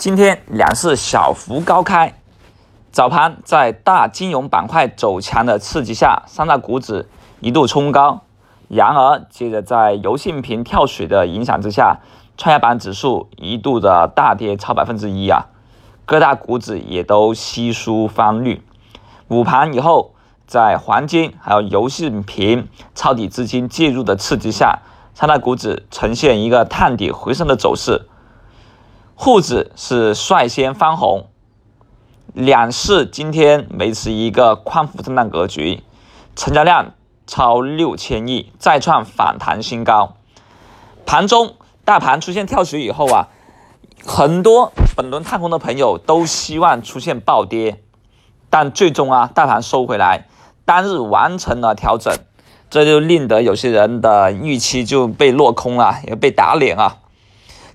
今天两市小幅高开，早盘在大金融板块走强的刺激下，三大股指一度冲高。然而，接着在油性频跳水的影响之下，创业板指数一度的大跌超百分之一啊，各大股指也都悉数翻绿。午盘以后，在黄金还有油性频抄底资金介入的刺激下，三大股指呈现一个探底回升的走势。沪指是率先翻红，两市今天维持一个宽幅震荡格局，成交量超六千亿，再创反弹新高。盘中大盘出现跳水以后啊，很多本轮看空的朋友都希望出现暴跌，但最终啊，大盘收回来，当日完成了调整，这就令得有些人的预期就被落空了，也被打脸啊。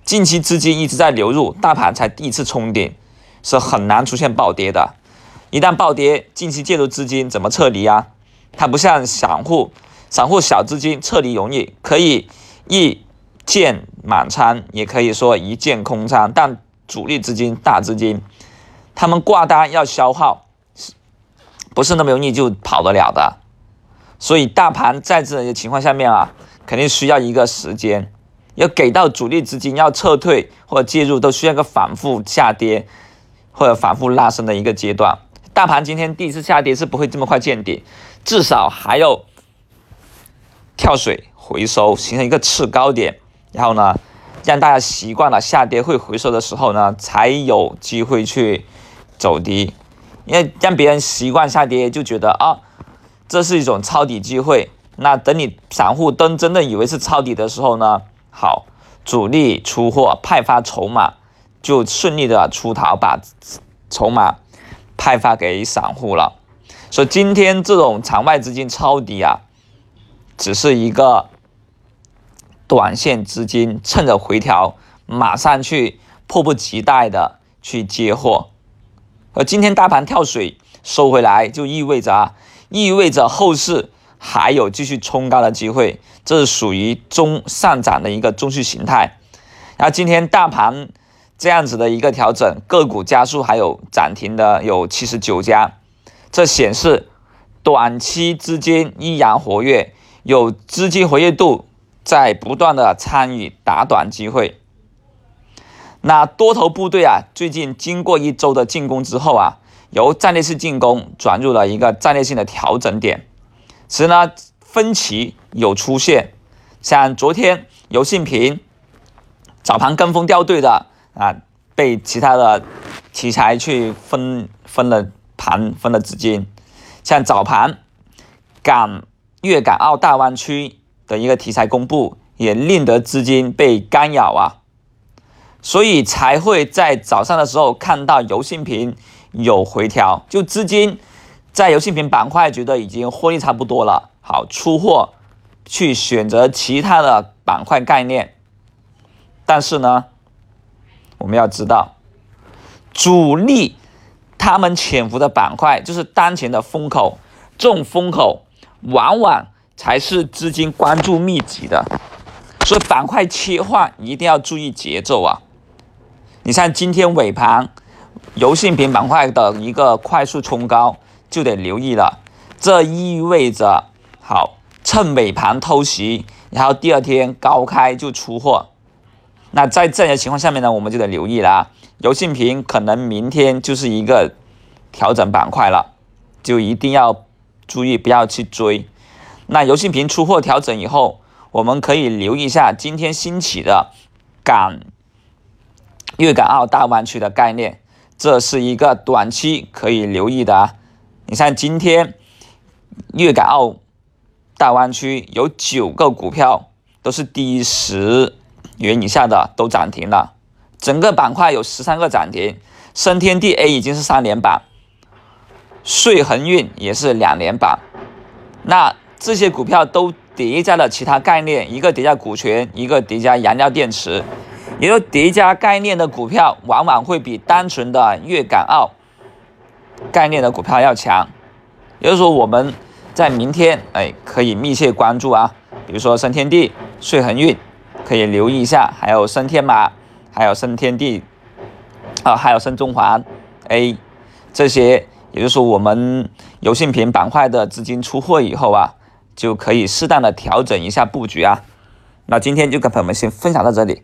近期资金一直在流入，大盘才第一次冲顶，是很难出现暴跌的。一旦暴跌，近期介入资金怎么撤离啊？它不像散户，散户小资金撤离容易，可以一键满仓，也可以说一键空仓。但主力资金、大资金，他们挂单要消耗，不是那么容易就跑得了的。所以大盘在这些情况下面啊，肯定需要一个时间。要给到主力资金要撤退或者介入，都需要一个反复下跌或者反复拉升的一个阶段。大盘今天第一次下跌是不会这么快见顶，至少还要跳水回收，形成一个次高点，然后呢，让大家习惯了下跌会回收的时候呢，才有机会去走低。因为让别人习惯下跌，就觉得啊，这是一种抄底机会。那等你散户真真的以为是抄底的时候呢？好，主力出货派发筹码，就顺利的出逃，把筹码派发给散户了。所以今天这种场外资金抄底啊，只是一个短线资金趁着回调，马上去迫不及待的去接货。而今天大盘跳水收回来，就意味着啊，意味着后市。还有继续冲高的机会，这是属于中上涨的一个中续形态。然后今天大盘这样子的一个调整，个股加速还有涨停的有七十九家，这显示短期资金依然活跃，有资金活跃度在不断的参与打短机会。那多头部队啊，最近经过一周的进攻之后啊，由战略性进攻转入了一个战略性的调整点。其实呢，分歧有出现，像昨天游信平早盘跟风掉队的啊，被其他的题材去分分了盘分了资金，像早盘港粤港澳大湾区的一个题材公布，也令得资金被干扰啊，所以才会在早上的时候看到游信平有回调，就资金。在游戏品板块觉得已经获利差不多了，好出货，去选择其他的板块概念。但是呢，我们要知道，主力他们潜伏的板块就是当前的风口，这种风口往往才是资金关注密集的，所以板块切换一定要注意节奏啊！你像今天尾盘，游戏品板块的一个快速冲高。就得留意了，这意味着好趁尾盘偷袭，然后第二天高开就出货。那在这样的情况下面呢，我们就得留意了啊。油性屏可能明天就是一个调整板块了，就一定要注意不要去追。那油性屏出货调整以后，我们可以留意一下今天兴起的港粤港澳大湾区的概念，这是一个短期可以留意的啊。你像今天粤港澳大湾区有九个股票都是低十元以下的都涨停了，整个板块有十三个涨停，升天地 A 已经是三连板，穗恒运也是两连板，那这些股票都叠加了其他概念，一个叠加股权，一个叠加燃料电池，也就叠加概念的股票往往会比单纯的粤港澳。概念的股票要强，也就是说，我们在明天哎可以密切关注啊，比如说升天地、穗恒运，可以留意一下，还有升天马，还有升天地啊，还有深中环 A 这些，也就是说我们油性品板块的资金出货以后啊，就可以适当的调整一下布局啊。那今天就跟朋友们先分享到这里。